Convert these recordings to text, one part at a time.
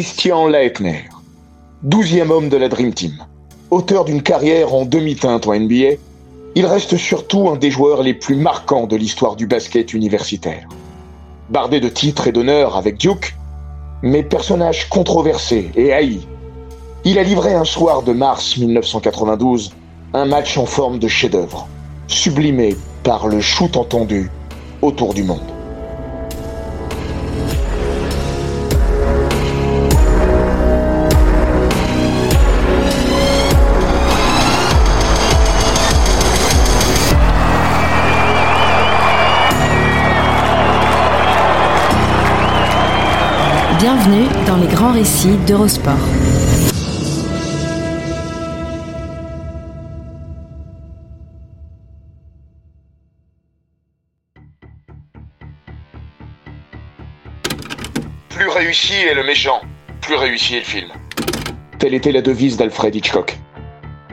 Christian Laettner, douzième homme de la Dream Team. Auteur d'une carrière en demi-teinte en NBA, il reste surtout un des joueurs les plus marquants de l'histoire du basket universitaire. Bardé de titres et d'honneurs avec Duke, mais personnage controversé et haï, il a livré un soir de mars 1992 un match en forme de chef-d'œuvre, sublimé par le shoot entendu autour du monde. Grands récits d'Eurosport. Plus réussi est le méchant, plus réussi est le film. Telle était la devise d'Alfred Hitchcock.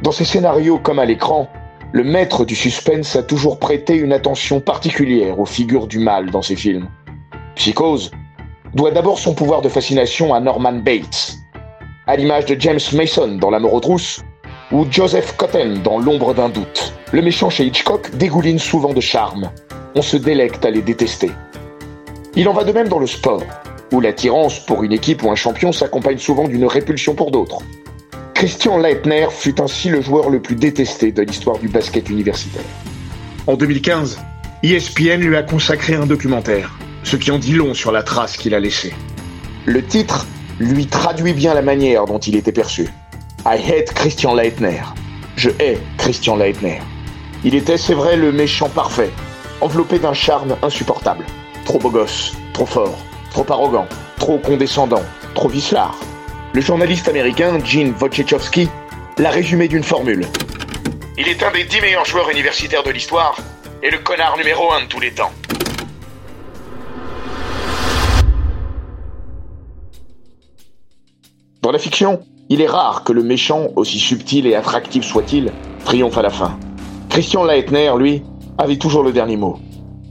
Dans ses scénarios comme à l'écran, le maître du suspense a toujours prêté une attention particulière aux figures du mal dans ses films. Psychose doit d'abord son pouvoir de fascination à Norman Bates, à l'image de James Mason dans La mort aux ou Joseph Cotten dans L'ombre d'un doute. Le méchant chez Hitchcock dégouline souvent de charme. On se délecte à les détester. Il en va de même dans le sport, où l'attirance pour une équipe ou un champion s'accompagne souvent d'une répulsion pour d'autres. Christian Leitner fut ainsi le joueur le plus détesté de l'histoire du basket universitaire. En 2015, ESPN lui a consacré un documentaire, ce qui en dit long sur la trace qu'il a laissée. Le titre lui traduit bien la manière dont il était perçu. I hate Christian Leitner. Je hais Christian Leitner. Il était, c'est vrai, le méchant parfait, enveloppé d'un charme insupportable. Trop beau gosse, trop fort, trop arrogant, trop condescendant, trop vicelard. Le journaliste américain Gene Wojciechowski l'a résumé d'une formule. Il est un des dix meilleurs joueurs universitaires de l'histoire et le connard numéro un de tous les temps. Dans la fiction, il est rare que le méchant, aussi subtil et attractif soit-il, triomphe à la fin. Christian Leitner, lui, avait toujours le dernier mot.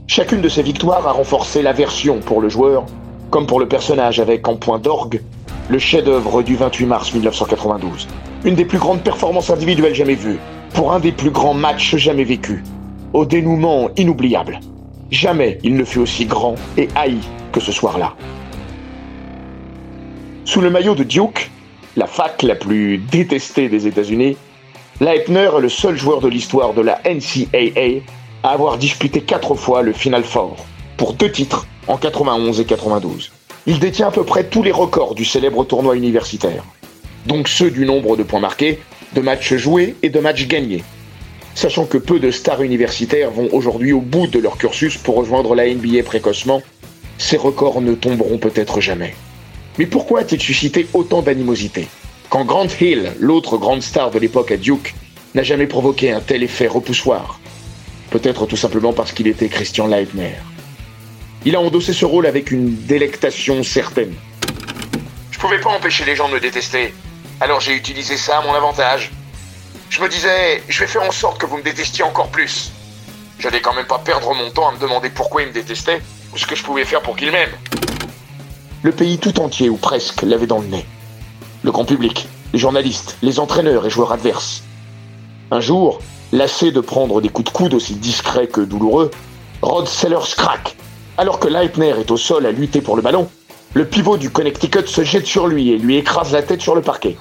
Chacune de ses victoires a renforcé l'aversion pour le joueur, comme pour le personnage avec en point d'orgue le chef-d'œuvre du 28 mars 1992. Une des plus grandes performances individuelles jamais vues, pour un des plus grands matchs jamais vécus, au dénouement inoubliable. Jamais il ne fut aussi grand et haï que ce soir-là. Sous le maillot de Duke, la fac la plus détestée des États-Unis, Leitner est le seul joueur de l'histoire de la NCAA à avoir disputé quatre fois le Final Four, pour deux titres en 91 et 92. Il détient à peu près tous les records du célèbre tournoi universitaire, donc ceux du nombre de points marqués, de matchs joués et de matchs gagnés. Sachant que peu de stars universitaires vont aujourd'hui au bout de leur cursus pour rejoindre la NBA précocement, ces records ne tomberont peut-être jamais. Mais pourquoi a-t-il suscité autant d'animosité Quand Grant Hill, l'autre grande star de l'époque à Duke, n'a jamais provoqué un tel effet repoussoir Peut-être tout simplement parce qu'il était Christian Leitner. Il a endossé ce rôle avec une délectation certaine. Je pouvais pas empêcher les gens de me détester, alors j'ai utilisé ça à mon avantage. Je me disais, je vais faire en sorte que vous me détestiez encore plus. J'allais quand même pas perdre mon temps à me demander pourquoi il me détestait ou ce que je pouvais faire pour qu'il m'aime. Le pays tout entier, ou presque, l'avait dans le nez. Le grand public, les journalistes, les entraîneurs et joueurs adverses. Un jour, lassé de prendre des coups de coude aussi discrets que douloureux, Rod Sellers craque. Alors que Leitner est au sol à lutter pour le ballon, le pivot du Connecticut se jette sur lui et lui écrase la tête sur le parquet.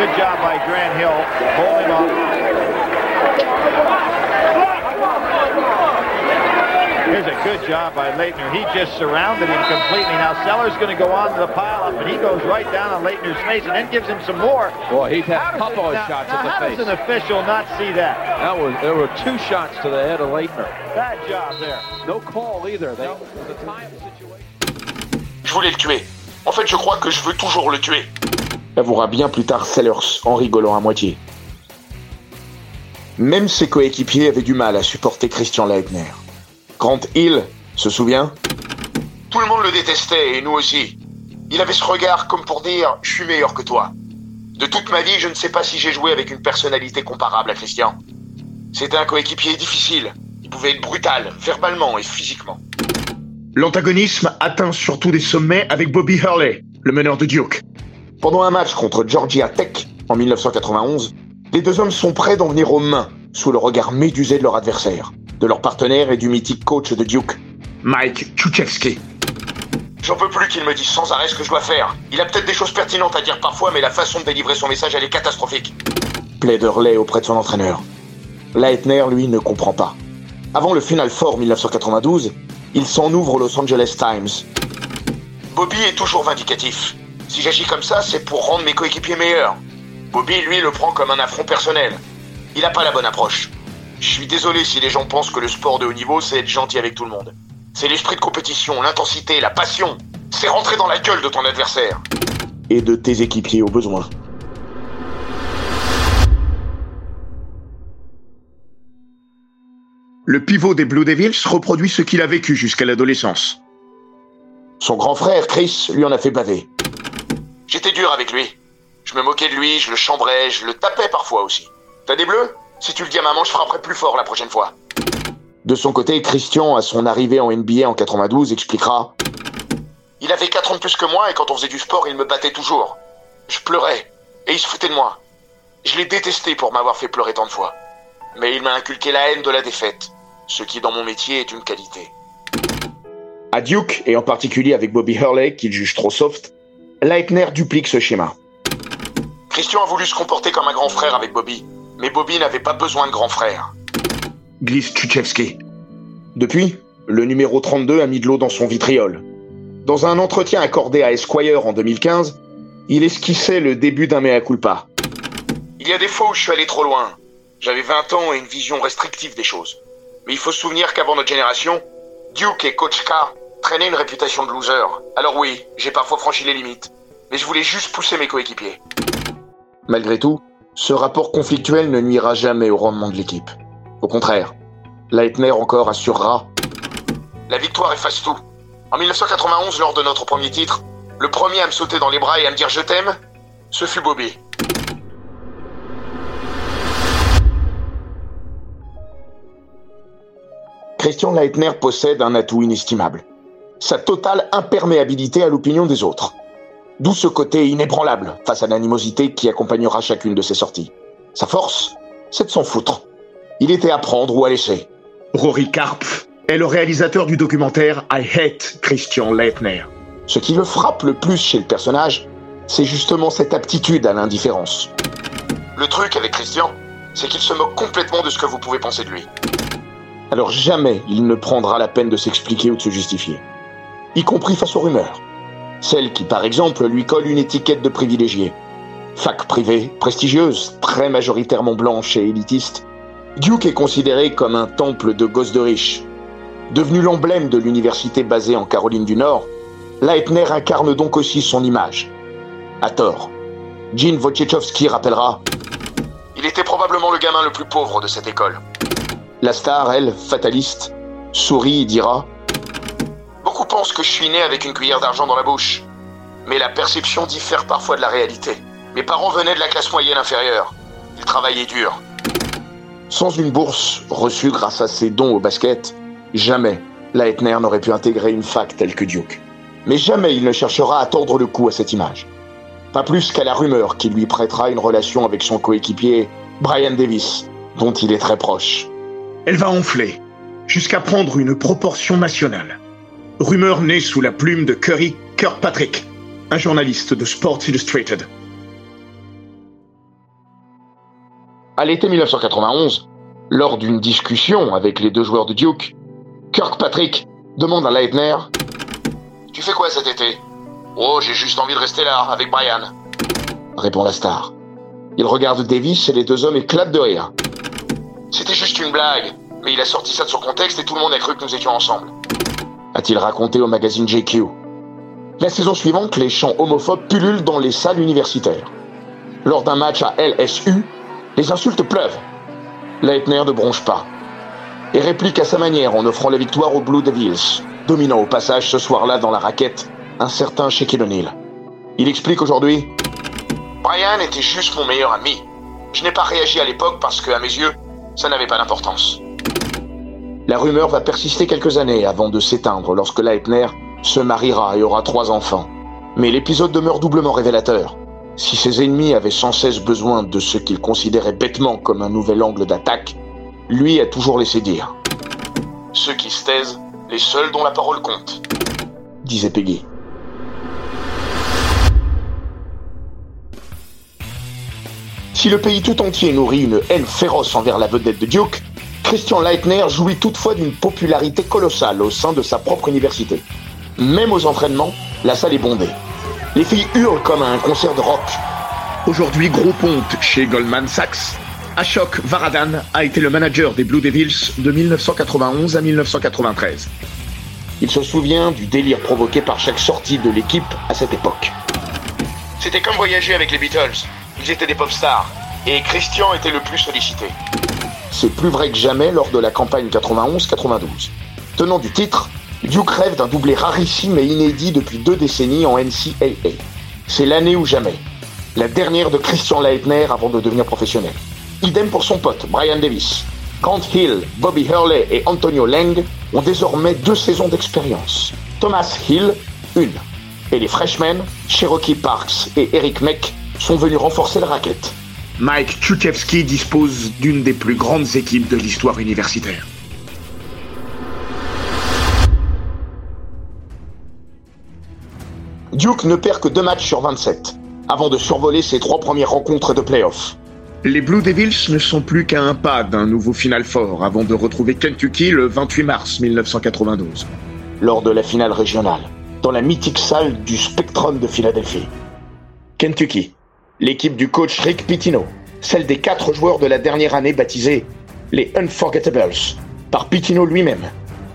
Good job by Grant Hill. Hold him up. Here's a good job by Leitner. He just surrounded him completely. Now Seller's going to go on to the pile-up, and he goes right down on Leitner's face and then gives him some more. Boy, he's had How a couple of shots now at the how face. does an official not see that? That was there were two shots to the head of Leitner. Bad job there. No call either. They, a time situation. Je voulais le tuer. En fait, je crois que je veux toujours le tuer. Avouera bien plus tard Sellers en rigolant à moitié. Même ses coéquipiers avaient du mal à supporter Christian Leitner. Grant Hill, se souvient Tout le monde le détestait, et nous aussi. Il avait ce regard comme pour dire « je suis meilleur que toi ». De toute ma vie, je ne sais pas si j'ai joué avec une personnalité comparable à Christian. C'était un coéquipier difficile. Il pouvait être brutal, verbalement et physiquement. L'antagonisme atteint surtout des sommets avec Bobby Hurley, le meneur de Duke. Pendant un match contre Georgia Tech en 1991, les deux hommes sont prêts d'en venir aux mains sous le regard médusé de leur adversaire, de leur partenaire et du mythique coach de Duke. Mike Tchouchevsky. J'en peux plus qu'il me dise sans arrêt ce que je dois faire. Il a peut-être des choses pertinentes à dire parfois, mais la façon de délivrer son message, elle est catastrophique. Plaide Hurley auprès de son entraîneur. Leitner, lui, ne comprend pas. Avant le Final Four 1992, il s'en ouvre au Los Angeles Times. Bobby est toujours vindicatif. Si j'agis comme ça, c'est pour rendre mes coéquipiers meilleurs. Bobby, lui, le prend comme un affront personnel. Il n'a pas la bonne approche. Je suis désolé si les gens pensent que le sport de haut niveau, c'est être gentil avec tout le monde. C'est l'esprit de compétition, l'intensité, la passion. C'est rentrer dans la gueule de ton adversaire. Et de tes équipiers au besoin. Le pivot des Blue Devils reproduit ce qu'il a vécu jusqu'à l'adolescence. Son grand frère, Chris, lui en a fait baver. J'étais dur avec lui. Je me moquais de lui, je le chambrais, je le tapais parfois aussi. T'as des bleus? Si tu le dis à maman, je frapperai plus fort la prochaine fois. De son côté, Christian, à son arrivée en NBA en 92, expliquera Il avait 4 ans de plus que moi et quand on faisait du sport, il me battait toujours. Je pleurais et il se foutait de moi. Je l'ai détesté pour m'avoir fait pleurer tant de fois. Mais il m'a inculqué la haine de la défaite, ce qui dans mon métier est une qualité. À Duke, et en particulier avec Bobby Hurley, qu'il juge trop soft, Leitner duplique ce schéma. Christian a voulu se comporter comme un grand frère avec Bobby, mais Bobby n'avait pas besoin de grand frère. Glisse Tchouchevsky. Depuis, le numéro 32 a mis de l'eau dans son vitriol. Dans un entretien accordé à Esquire en 2015, il esquissait le début d'un mea culpa. Il y a des fois où je suis allé trop loin. J'avais 20 ans et une vision restrictive des choses. Mais il faut se souvenir qu'avant notre génération, Duke et Coach K traînaient une réputation de loser. Alors oui, j'ai parfois franchi les limites. Mais je voulais juste pousser mes coéquipiers. Malgré tout, ce rapport conflictuel ne nuira jamais au rendement de l'équipe. Au contraire, Leitner encore assurera La victoire efface tout. En 1991, lors de notre premier titre, le premier à me sauter dans les bras et à me dire je t'aime, ce fut Bobby. Christian Leitner possède un atout inestimable. Sa totale imperméabilité à l'opinion des autres. D'où ce côté inébranlable face à l'animosité qui accompagnera chacune de ses sorties. Sa force, c'est de s'en foutre. Il était à prendre ou à laisser. Rory Karpf est le réalisateur du documentaire I Hate Christian Leitner. Ce qui le frappe le plus chez le personnage, c'est justement cette aptitude à l'indifférence. Le truc avec Christian, c'est qu'il se moque complètement de ce que vous pouvez penser de lui. Alors jamais il ne prendra la peine de s'expliquer ou de se justifier. Y compris face aux rumeurs. Celles qui, par exemple, lui collent une étiquette de privilégié. Fac privée, prestigieuse, très majoritairement blanche et élitiste, Duke est considéré comme un temple de gosses de riches. Devenu l'emblème de l'université basée en Caroline du Nord, Leitner incarne donc aussi son image. À tort. Gene Wojciechowski rappellera Il était probablement le gamin le plus pauvre de cette école. La star, elle, fataliste, sourit et dira Beaucoup pensent que je suis né avec une cuillère d'argent dans la bouche. Mais la perception diffère parfois de la réalité. Mes parents venaient de la classe moyenne inférieure. Ils travaillaient dur. Sans une bourse reçue grâce à ses dons au basket, jamais Leitner n'aurait pu intégrer une fac telle que Duke. Mais jamais il ne cherchera à tordre le cou à cette image. Pas plus qu'à la rumeur qu'il lui prêtera une relation avec son coéquipier Brian Davis, dont il est très proche. Elle va enfler, jusqu'à prendre une proportion nationale. Rumeur née sous la plume de Curry Kirkpatrick, un journaliste de Sports Illustrated. À l'été 1991, lors d'une discussion avec les deux joueurs de Duke, Kirkpatrick demande à Leitner Tu fais quoi cet été? Oh, j'ai juste envie de rester là, avec Brian, répond la star. Il regarde Davis et les deux hommes éclatent de rire. C'était juste une blague, mais il a sorti ça de son contexte et tout le monde a cru que nous étions ensemble. A-t-il raconté au magazine JQ La saison suivante, les chants homophobes pullulent dans les salles universitaires. Lors d'un match à LSU, les insultes pleuvent. Leitner ne bronche pas et réplique à sa manière en offrant la victoire aux Blue Devils, dominant au passage ce soir-là dans la raquette un certain Shaquille O'Neal. Il explique aujourd'hui Brian était juste mon meilleur ami. Je n'ai pas réagi à l'époque parce que, mes yeux, ça n'avait pas d'importance. La rumeur va persister quelques années avant de s'éteindre lorsque Leitner se mariera et aura trois enfants. Mais l'épisode demeure doublement révélateur. Si ses ennemis avaient sans cesse besoin de ce qu'ils considéraient bêtement comme un nouvel angle d'attaque, lui a toujours laissé dire. Ceux qui se taisent, les seuls dont la parole compte, disait Peggy. Si le pays tout entier nourrit une haine féroce envers la vedette de Duke, Christian Leitner jouit toutefois d'une popularité colossale au sein de sa propre université. Même aux entraînements, la salle est bondée. Les filles hurlent comme à un concert de rock. Aujourd'hui gros ponte chez Goldman Sachs, Ashok Varadan a été le manager des Blue Devils de 1991 à 1993. Il se souvient du délire provoqué par chaque sortie de l'équipe à cette époque. C'était comme voyager avec les Beatles. Ils étaient des pop stars. Et Christian était le plus sollicité. C'est plus vrai que jamais lors de la campagne 91-92. Tenant du titre, Duke rêve d'un doublé rarissime et inédit depuis deux décennies en NCAA. C'est l'année ou jamais. La dernière de Christian Leitner avant de devenir professionnel. Idem pour son pote, Brian Davis. Grant Hill, Bobby Hurley et Antonio Lang ont désormais deux saisons d'expérience. Thomas Hill, une. Et les freshmen, Cherokee Parks et Eric Meck, sont venus renforcer la raquette. Mike Tchutchevsky dispose d'une des plus grandes équipes de l'histoire universitaire. Duke ne perd que deux matchs sur 27, avant de survoler ses trois premières rencontres de playoffs. Les Blue Devils ne sont plus qu'à un pas d'un nouveau Final Four avant de retrouver Kentucky le 28 mars 1992. Lors de la finale régionale, dans la mythique salle du Spectrum de Philadelphie. Kentucky, l'équipe du coach Rick Pitino, celle des quatre joueurs de la dernière année baptisés les Unforgettables, par Pitino lui-même,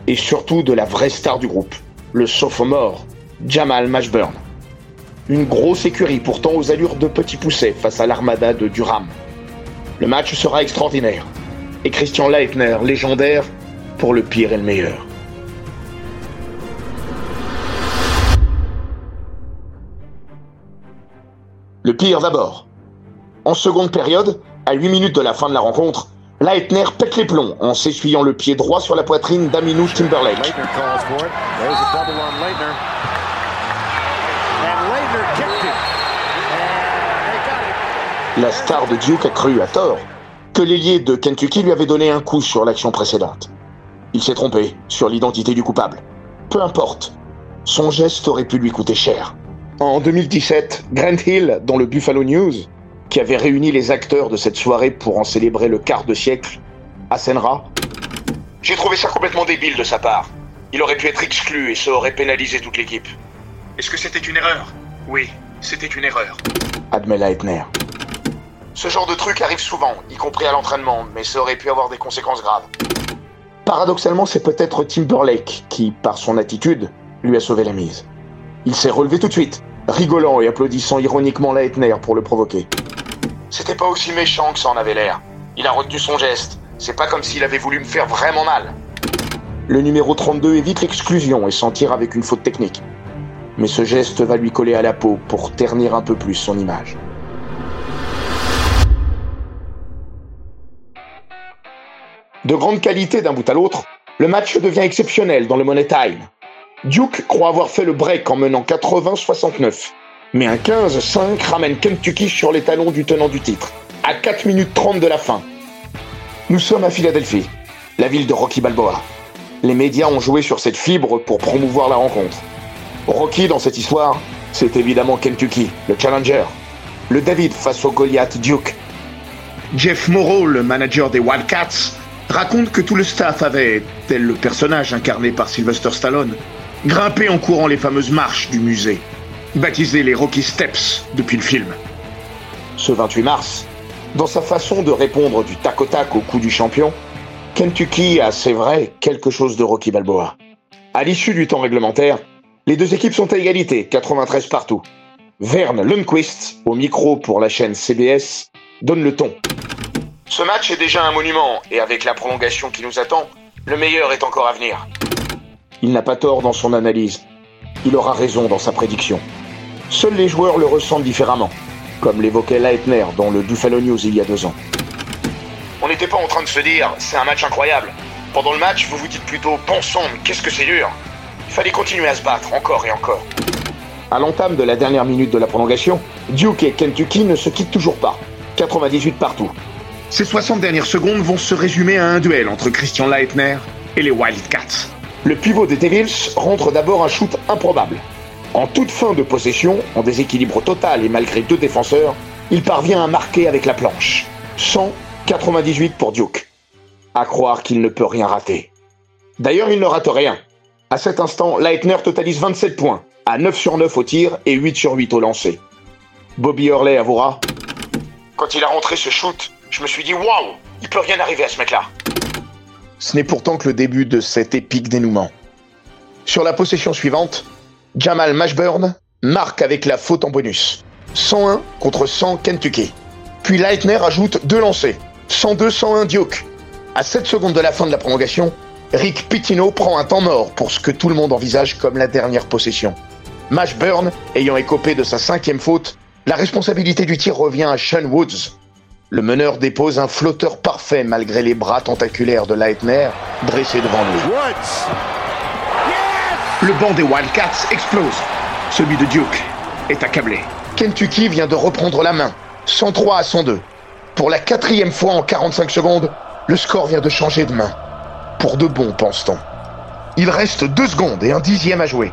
et surtout de la vraie star du groupe, le sophomore Jamal Mashburn. Une grosse écurie pourtant aux allures de petit pousset face à l'armada de Durham. Le match sera extraordinaire, et Christian Leitner légendaire pour le pire et le meilleur. Le pire d'abord. En seconde période, à 8 minutes de la fin de la rencontre, Leitner pète les plombs en s'essuyant le pied droit sur la poitrine d'Aminou Timberlake. La star de Duke a cru, à tort, que l'ailier de Kentucky lui avait donné un coup sur l'action précédente. Il s'est trompé sur l'identité du coupable. Peu importe, son geste aurait pu lui coûter cher. En 2017, Grant Hill, dans le Buffalo News, qui avait réuni les acteurs de cette soirée pour en célébrer le quart de siècle, assénera J'ai trouvé ça complètement débile de sa part. Il aurait pu être exclu et ça aurait pénalisé toute l'équipe. Est-ce que c'était une erreur? Oui, c'était une erreur. Admet Leitner. Ce genre de truc arrive souvent, y compris à l'entraînement, mais ça aurait pu avoir des conséquences graves. Paradoxalement, c'est peut-être Timberlake qui, par son attitude, lui a sauvé la mise. Il s'est relevé tout de suite, rigolant et applaudissant ironiquement Leitner pour le provoquer. C'était pas aussi méchant que ça en avait l'air. Il a retenu son geste. C'est pas comme s'il avait voulu me faire vraiment mal. Le numéro 32 évite l'exclusion et s'en tire avec une faute technique. Mais ce geste va lui coller à la peau pour ternir un peu plus son image. De grande qualité d'un bout à l'autre, le match devient exceptionnel dans le Money Time. Duke croit avoir fait le break en menant 80-69. Mais un 15-5 ramène Kentucky sur les talons du tenant du titre, à 4 minutes 30 de la fin. Nous sommes à Philadelphie, la ville de Rocky Balboa. Les médias ont joué sur cette fibre pour promouvoir la rencontre. Rocky, dans cette histoire, c'est évidemment Kentucky, le challenger. Le David face au Goliath Duke. Jeff Morrow, le manager des Wildcats, raconte que tout le staff avait, tel le personnage incarné par Sylvester Stallone, grimpé en courant les fameuses marches du musée, baptisées les Rocky Steps depuis le film. Ce 28 mars, dans sa façon de répondre du tac au tac au coup du champion, Kentucky a, c'est vrai, quelque chose de Rocky Balboa. À l'issue du temps réglementaire, les deux équipes sont à égalité, 93 partout. Verne Lundquist, au micro pour la chaîne CBS, donne le ton. Ce match est déjà un monument, et avec la prolongation qui nous attend, le meilleur est encore à venir. Il n'a pas tort dans son analyse. Il aura raison dans sa prédiction. Seuls les joueurs le ressentent différemment, comme l'évoquait Leitner dans le Buffalo News il y a deux ans. On n'était pas en train de se dire, c'est un match incroyable. Pendant le match, vous vous dites plutôt, bon sang, mais qu'est-ce que c'est dur. Il fallait continuer à se battre, encore et encore. À l'entame de la dernière minute de la prolongation, Duke et Kentucky ne se quittent toujours pas. 98 partout. Ces 60 dernières secondes vont se résumer à un duel entre Christian Leitner et les Wildcats. Le pivot des Devils rentre d'abord un shoot improbable. En toute fin de possession, en déséquilibre total et malgré deux défenseurs, il parvient à marquer avec la planche. 198 pour Duke. À croire qu'il ne peut rien rater. D'ailleurs, il ne rate rien. À cet instant, Leitner totalise 27 points, à 9 sur 9 au tir et 8 sur 8 au lancer. Bobby Hurley avouera Quand il a rentré ce shoot, je me suis dit waouh, il peut rien arriver à ce mec-là. Ce n'est pourtant que le début de cet épique dénouement. Sur la possession suivante, Jamal Mashburn marque avec la faute en bonus. 101 contre 100 Kentucky. Puis Leitner ajoute deux lancers. 102-101 Duke. À 7 secondes de la fin de la prolongation, Rick Pitino prend un temps mort pour ce que tout le monde envisage comme la dernière possession. Mashburn, ayant écopé de sa cinquième faute, la responsabilité du tir revient à Sean Woods. Le meneur dépose un flotteur parfait malgré les bras tentaculaires de Leitner dressés devant lui. Le banc des Wildcats explose. Celui de Duke est accablé. Kentucky vient de reprendre la main, 103 à 102. Pour la quatrième fois en 45 secondes, le score vient de changer de main. Pour de bon, pense-t-on. Il reste deux secondes et un dixième à jouer.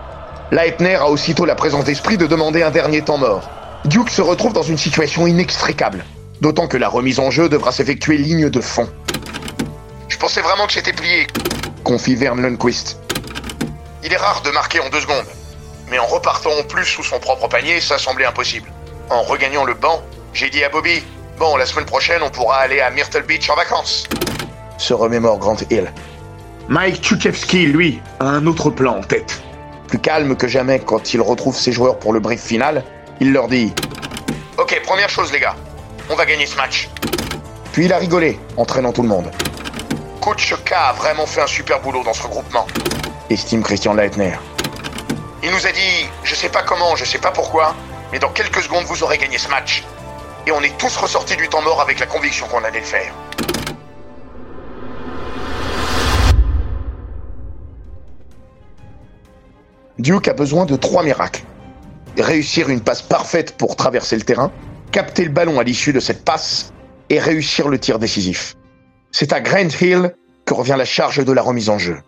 Leitner a aussitôt la présence d'esprit de demander un dernier temps mort. Duke se retrouve dans une situation inextricable, d'autant que la remise en jeu devra s'effectuer ligne de fond. Je pensais vraiment que j'étais plié, confie Vern Lundquist. Il est rare de marquer en deux secondes, mais en repartant en plus sous son propre panier, ça semblait impossible. En regagnant le banc, j'ai dit à Bobby Bon, la semaine prochaine, on pourra aller à Myrtle Beach en vacances. Se remémore Grant Hill. Mike Tchouchevski, lui, a un autre plan en tête. Plus calme que jamais quand il retrouve ses joueurs pour le brief final, il leur dit Ok, première chose, les gars, on va gagner ce match. Puis il a rigolé, entraînant tout le monde. Coach K a vraiment fait un super boulot dans ce regroupement, estime Christian Leitner. Il nous a dit Je sais pas comment, je sais pas pourquoi, mais dans quelques secondes, vous aurez gagné ce match. Et on est tous ressortis du temps mort avec la conviction qu'on allait le faire. Duke a besoin de trois miracles. Réussir une passe parfaite pour traverser le terrain, capter le ballon à l'issue de cette passe et réussir le tir décisif. C'est à Grant Hill que revient la charge de la remise en jeu.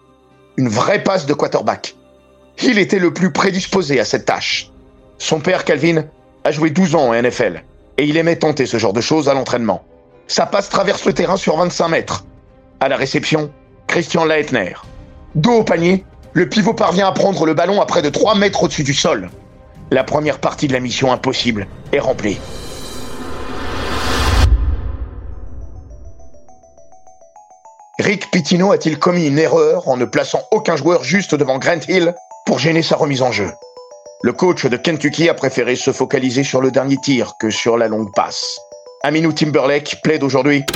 Une vraie passe de quarterback. Hill était le plus prédisposé à cette tâche. Son père, Calvin, a joué 12 ans en NFL et il aimait tenter ce genre de choses à l'entraînement. Sa passe traverse le terrain sur 25 mètres. À la réception, Christian Leitner. Dos au panier, le pivot parvient à prendre le ballon à près de 3 mètres au-dessus du sol. La première partie de la mission impossible est remplie. Rick Pitino a-t-il commis une erreur en ne plaçant aucun joueur juste devant Grant Hill pour gêner sa remise en jeu? Le coach de Kentucky a préféré se focaliser sur le dernier tir que sur la longue passe. Aminou Timberlake plaide aujourd'hui.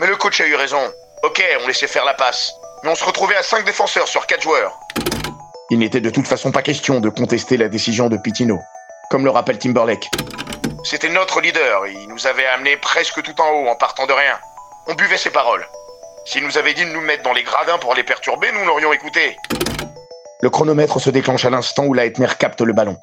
Mais le coach a eu raison. Ok, on laissait faire la passe. Mais on se retrouvait à 5 défenseurs sur 4 joueurs. Il n'était de toute façon pas question de contester la décision de Pitino, comme le rappelle Timberlake. C'était notre leader, il nous avait amené presque tout en haut en partant de rien. On buvait ses paroles. S'il nous avait dit de nous mettre dans les gradins pour les perturber, nous l'aurions écouté. Le chronomètre se déclenche à l'instant où Leitner capte le ballon.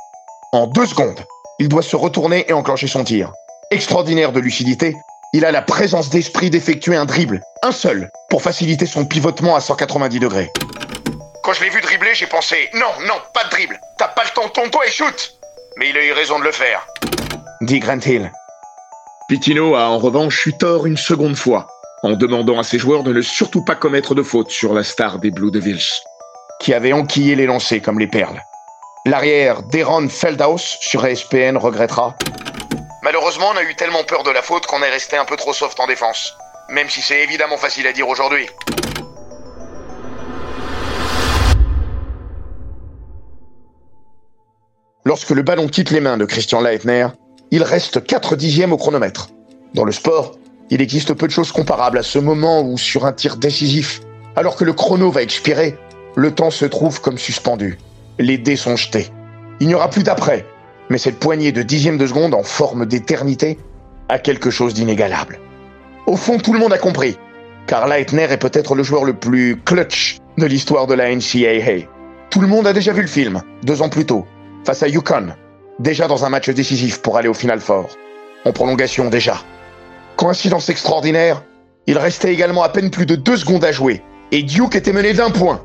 En deux secondes, il doit se retourner et enclencher son tir. Extraordinaire de lucidité, il a la présence d'esprit d'effectuer un dribble, un seul, pour faciliter son pivotement à 190 degrés. Quand je l'ai vu dribbler, j'ai pensé non, non, pas de dribble. T'as pas le temps, tourne-toi et shoot. Mais il a eu raison de le faire. Dit Grant Hill. Pitino a en revanche eu tort une seconde fois. En demandant à ses joueurs de ne surtout pas commettre de faute sur la star des Blue Devils, qui avait enquillé les lancers comme les perles. L'arrière d'Aaron Feldhaus sur ESPN regrettera. Malheureusement, on a eu tellement peur de la faute qu'on est resté un peu trop soft en défense. Même si c'est évidemment facile à dire aujourd'hui. Lorsque le ballon quitte les mains de Christian Leitner, il reste 4 dixièmes au chronomètre. Dans le sport, il existe peu de choses comparables à ce moment où, sur un tir décisif, alors que le chrono va expirer, le temps se trouve comme suspendu. Les dés sont jetés. Il n'y aura plus d'après, mais cette poignée de dixièmes de seconde en forme d'éternité a quelque chose d'inégalable. Au fond, tout le monde a compris, car Leitner est peut-être le joueur le plus clutch de l'histoire de la NCAA. Tout le monde a déjà vu le film, deux ans plus tôt, face à Yukon, déjà dans un match décisif pour aller au final fort. En prolongation déjà. Coïncidence extraordinaire, il restait également à peine plus de deux secondes à jouer, et Duke était mené d'un point.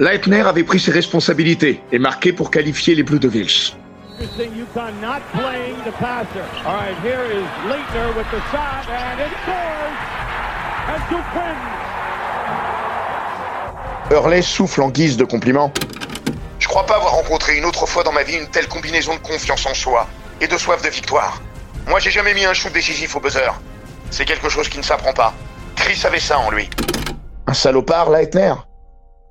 Leitner avait pris ses responsabilités et marqué pour qualifier les Blue Devils. Hurley souffle en guise de compliment. Je crois pas avoir rencontré une autre fois dans ma vie une telle combinaison de confiance en soi et de soif de victoire. Moi, j'ai jamais mis un shoot décisif au buzzer. C'est quelque chose qui ne s'apprend pas. Chris avait ça en lui. Un salopard, Leitner?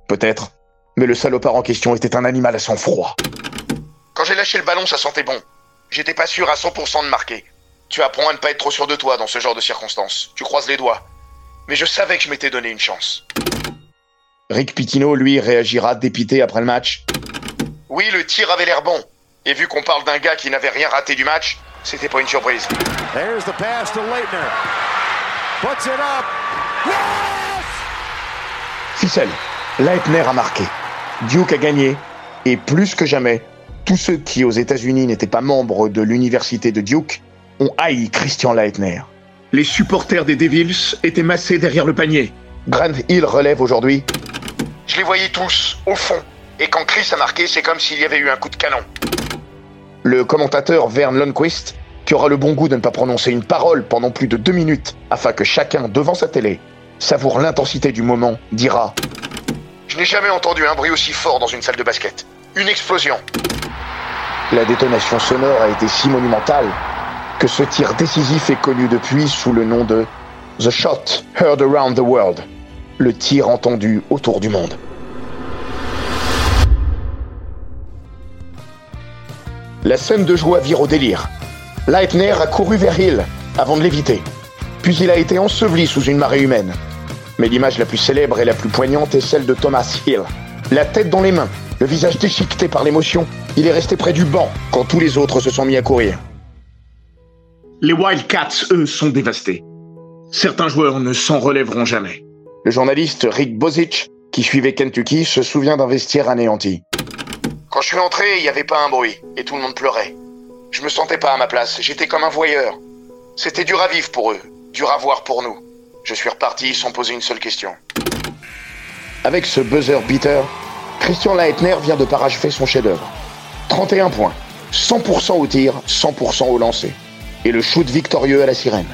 Peut-être. Mais le salopard en question était un animal à sang froid. Quand j'ai lâché le ballon, ça sentait bon. J'étais pas sûr à 100% de marquer. Tu apprends à ne pas être trop sûr de toi dans ce genre de circonstances. Tu croises les doigts. Mais je savais que je m'étais donné une chance. Rick Pitino, lui, réagira dépité après le match. Oui, le tir avait l'air bon. Et vu qu'on parle d'un gars qui n'avait rien raté du match, c'était pas une surprise. There's the pass to Leitner. Puts it up. Yes! Ficelle. Leitner a marqué. Duke a gagné. Et plus que jamais, tous ceux qui aux États-Unis n'étaient pas membres de l'université de Duke ont haï Christian Leitner. Les supporters des Devils étaient massés derrière le panier. Grant Hill relève aujourd'hui. Je les voyais tous, au fond. Et quand Chris a marqué, c'est comme s'il y avait eu un coup de canon. Le commentateur Vern Lundquist, qui aura le bon goût de ne pas prononcer une parole pendant plus de deux minutes afin que chacun, devant sa télé, savoure l'intensité du moment, dira Je n'ai jamais entendu un bruit aussi fort dans une salle de basket. Une explosion. La détonation sonore a été si monumentale que ce tir décisif est connu depuis sous le nom de The Shot Heard Around the World, le tir entendu autour du monde. La scène de joie vire au délire. Leitner a couru vers Hill avant de l'éviter. Puis il a été enseveli sous une marée humaine. Mais l'image la plus célèbre et la plus poignante est celle de Thomas Hill. La tête dans les mains, le visage déchiqueté par l'émotion, il est resté près du banc quand tous les autres se sont mis à courir. Les Wildcats, eux, sont dévastés. Certains joueurs ne s'en relèveront jamais. Le journaliste Rick Bozich, qui suivait Kentucky, se souvient d'un vestiaire anéanti. Quand je suis entré, il n'y avait pas un bruit, et tout le monde pleurait. Je me sentais pas à ma place, j'étais comme un voyeur. C'était dur à vivre pour eux, dur à voir pour nous. Je suis reparti sans poser une seule question. Avec ce buzzer beater, Christian Leitner vient de parachever son chef-d'œuvre. 31 points, 100% au tir, 100% au lancer. Et le shoot victorieux à la sirène.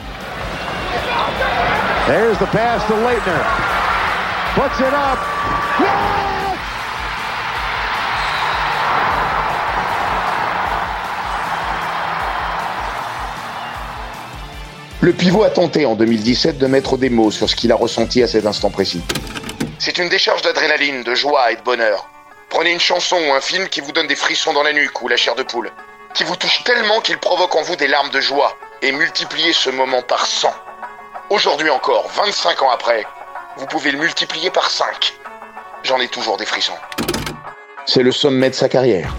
There's the pass to Leitner. Puts it up. Le pivot a tenté en 2017 de mettre des mots sur ce qu'il a ressenti à cet instant précis. C'est une décharge d'adrénaline, de joie et de bonheur. Prenez une chanson ou un film qui vous donne des frissons dans la nuque ou la chair de poule, qui vous touche tellement qu'il provoque en vous des larmes de joie, et multipliez ce moment par 100. Aujourd'hui encore, 25 ans après, vous pouvez le multiplier par 5. J'en ai toujours des frissons. C'est le sommet de sa carrière.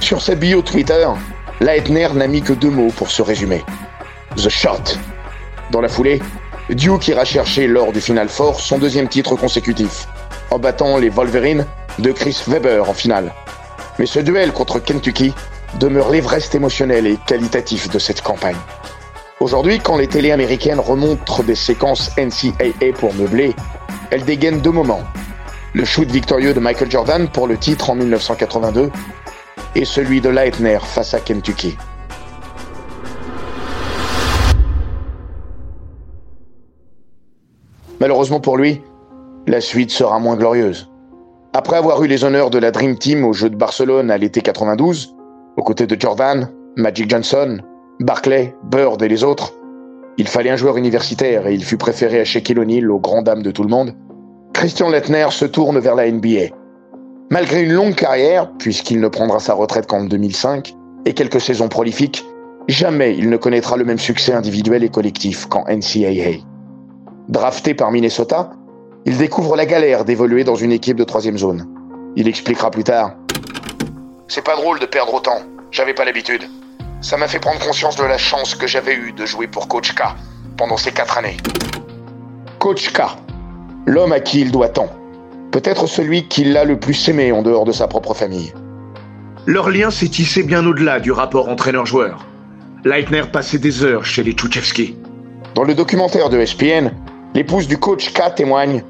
Sur sa bio Twitter, Leitner n'a mis que deux mots pour se résumer. The Shot. Dans la foulée, Duke ira chercher lors du Final Four son deuxième titre consécutif, en battant les Wolverines de Chris Webber en finale. Mais ce duel contre Kentucky demeure l'Everest émotionnel et qualitatif de cette campagne. Aujourd'hui, quand les télés américaines remontrent des séquences NCAA pour meubler, elles dégainent deux moments. Le shoot victorieux de Michael Jordan pour le titre en 1982 et celui de Leitner face à Kentucky. Malheureusement pour lui, la suite sera moins glorieuse. Après avoir eu les honneurs de la Dream Team aux Jeux de Barcelone à l'été 92, aux côtés de Jordan, Magic Johnson, Barclay, Bird et les autres, il fallait un joueur universitaire et il fut préféré à Shaquille O'Neal aux grandes dames de tout le monde. Christian Lettner se tourne vers la NBA. Malgré une longue carrière, puisqu'il ne prendra sa retraite qu'en 2005, et quelques saisons prolifiques, jamais il ne connaîtra le même succès individuel et collectif qu'en NCAA. Drafté par Minnesota, il découvre la galère d'évoluer dans une équipe de troisième zone. Il expliquera plus tard. C'est pas drôle de perdre autant, j'avais pas l'habitude. Ça m'a fait prendre conscience de la chance que j'avais eue de jouer pour Coach K pendant ces quatre années. Coach K, l'homme à qui il doit tant. Peut-être celui qui l'a le plus aimé en dehors de sa propre famille. Leur lien s'est tissé bien au-delà du rapport entraîneur-joueur. Leitner passait des heures chez les Tchouchevski. Dans le documentaire de ESPN, l'épouse du coach K témoigne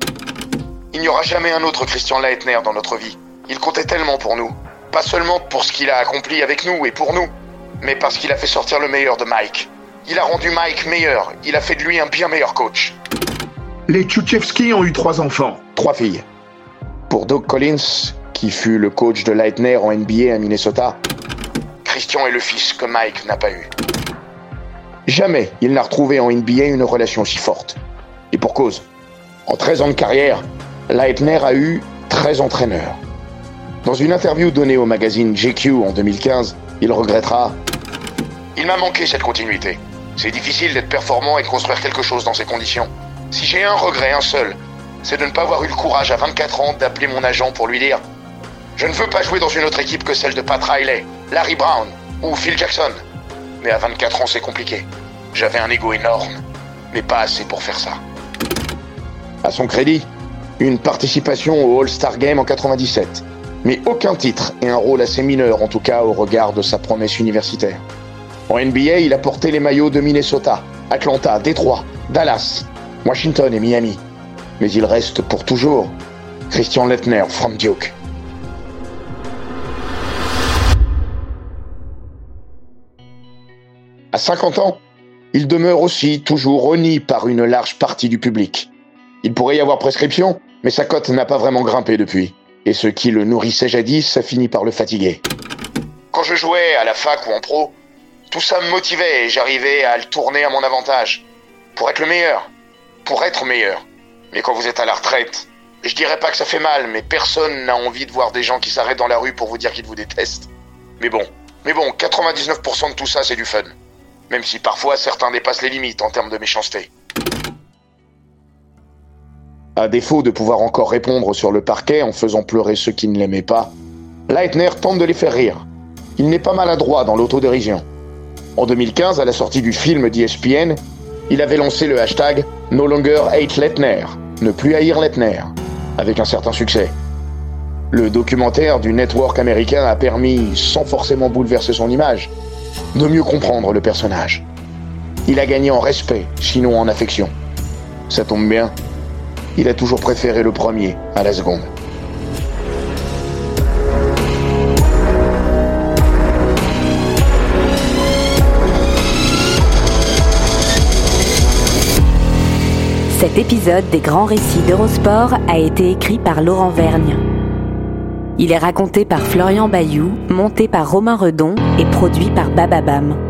Il n'y aura jamais un autre Christian Leitner dans notre vie. Il comptait tellement pour nous. Pas seulement pour ce qu'il a accompli avec nous et pour nous, mais parce qu'il a fait sortir le meilleur de Mike. Il a rendu Mike meilleur. Il a fait de lui un bien meilleur coach. Les Tchouchevski ont eu trois enfants. Trois filles. Pour Doug Collins, qui fut le coach de Leitner en NBA à Minnesota, Christian est le fils que Mike n'a pas eu. Jamais il n'a retrouvé en NBA une relation si forte. Et pour cause. En 13 ans de carrière, Leitner a eu 13 entraîneurs. Dans une interview donnée au magazine GQ en 2015, il regrettera Il m'a manqué cette continuité. C'est difficile d'être performant et de construire quelque chose dans ces conditions. Si j'ai un regret, un seul, c'est de ne pas avoir eu le courage à 24 ans d'appeler mon agent pour lui dire Je ne veux pas jouer dans une autre équipe que celle de Pat Riley, Larry Brown ou Phil Jackson. Mais à 24 ans, c'est compliqué. J'avais un ego énorme, mais pas assez pour faire ça. À son crédit, une participation au All-Star Game en 97, mais aucun titre et un rôle assez mineur en tout cas au regard de sa promesse universitaire. En NBA, il a porté les maillots de Minnesota, Atlanta, Détroit, Dallas, Washington et Miami. Mais il reste pour toujours Christian Lettner from Duke. À 50 ans, il demeure aussi toujours reni par une large partie du public. Il pourrait y avoir prescription, mais sa cote n'a pas vraiment grimpé depuis. Et ce qui le nourrissait jadis a fini par le fatiguer. Quand je jouais à la fac ou en pro, tout ça me motivait et j'arrivais à le tourner à mon avantage. Pour être le meilleur. Pour être meilleur. Mais quand vous êtes à la retraite, je dirais pas que ça fait mal, mais personne n'a envie de voir des gens qui s'arrêtent dans la rue pour vous dire qu'ils vous détestent. Mais bon, mais bon, 99% de tout ça c'est du fun. Même si parfois certains dépassent les limites en termes de méchanceté. À défaut de pouvoir encore répondre sur le parquet en faisant pleurer ceux qui ne l'aimaient pas, Leitner tente de les faire rire. Il n'est pas maladroit dans l'autodérision. En 2015, à la sortie du film d'ESPN, il avait lancé le hashtag No longer hate Leitner, ne plus haïr Leitner, avec un certain succès. Le documentaire du network américain a permis, sans forcément bouleverser son image, de mieux comprendre le personnage. Il a gagné en respect, sinon en affection. Ça tombe bien, il a toujours préféré le premier à la seconde. Cet épisode des grands récits d'Eurosport a été écrit par Laurent Vergne. Il est raconté par Florian Bayou, monté par Romain Redon et produit par Bababam.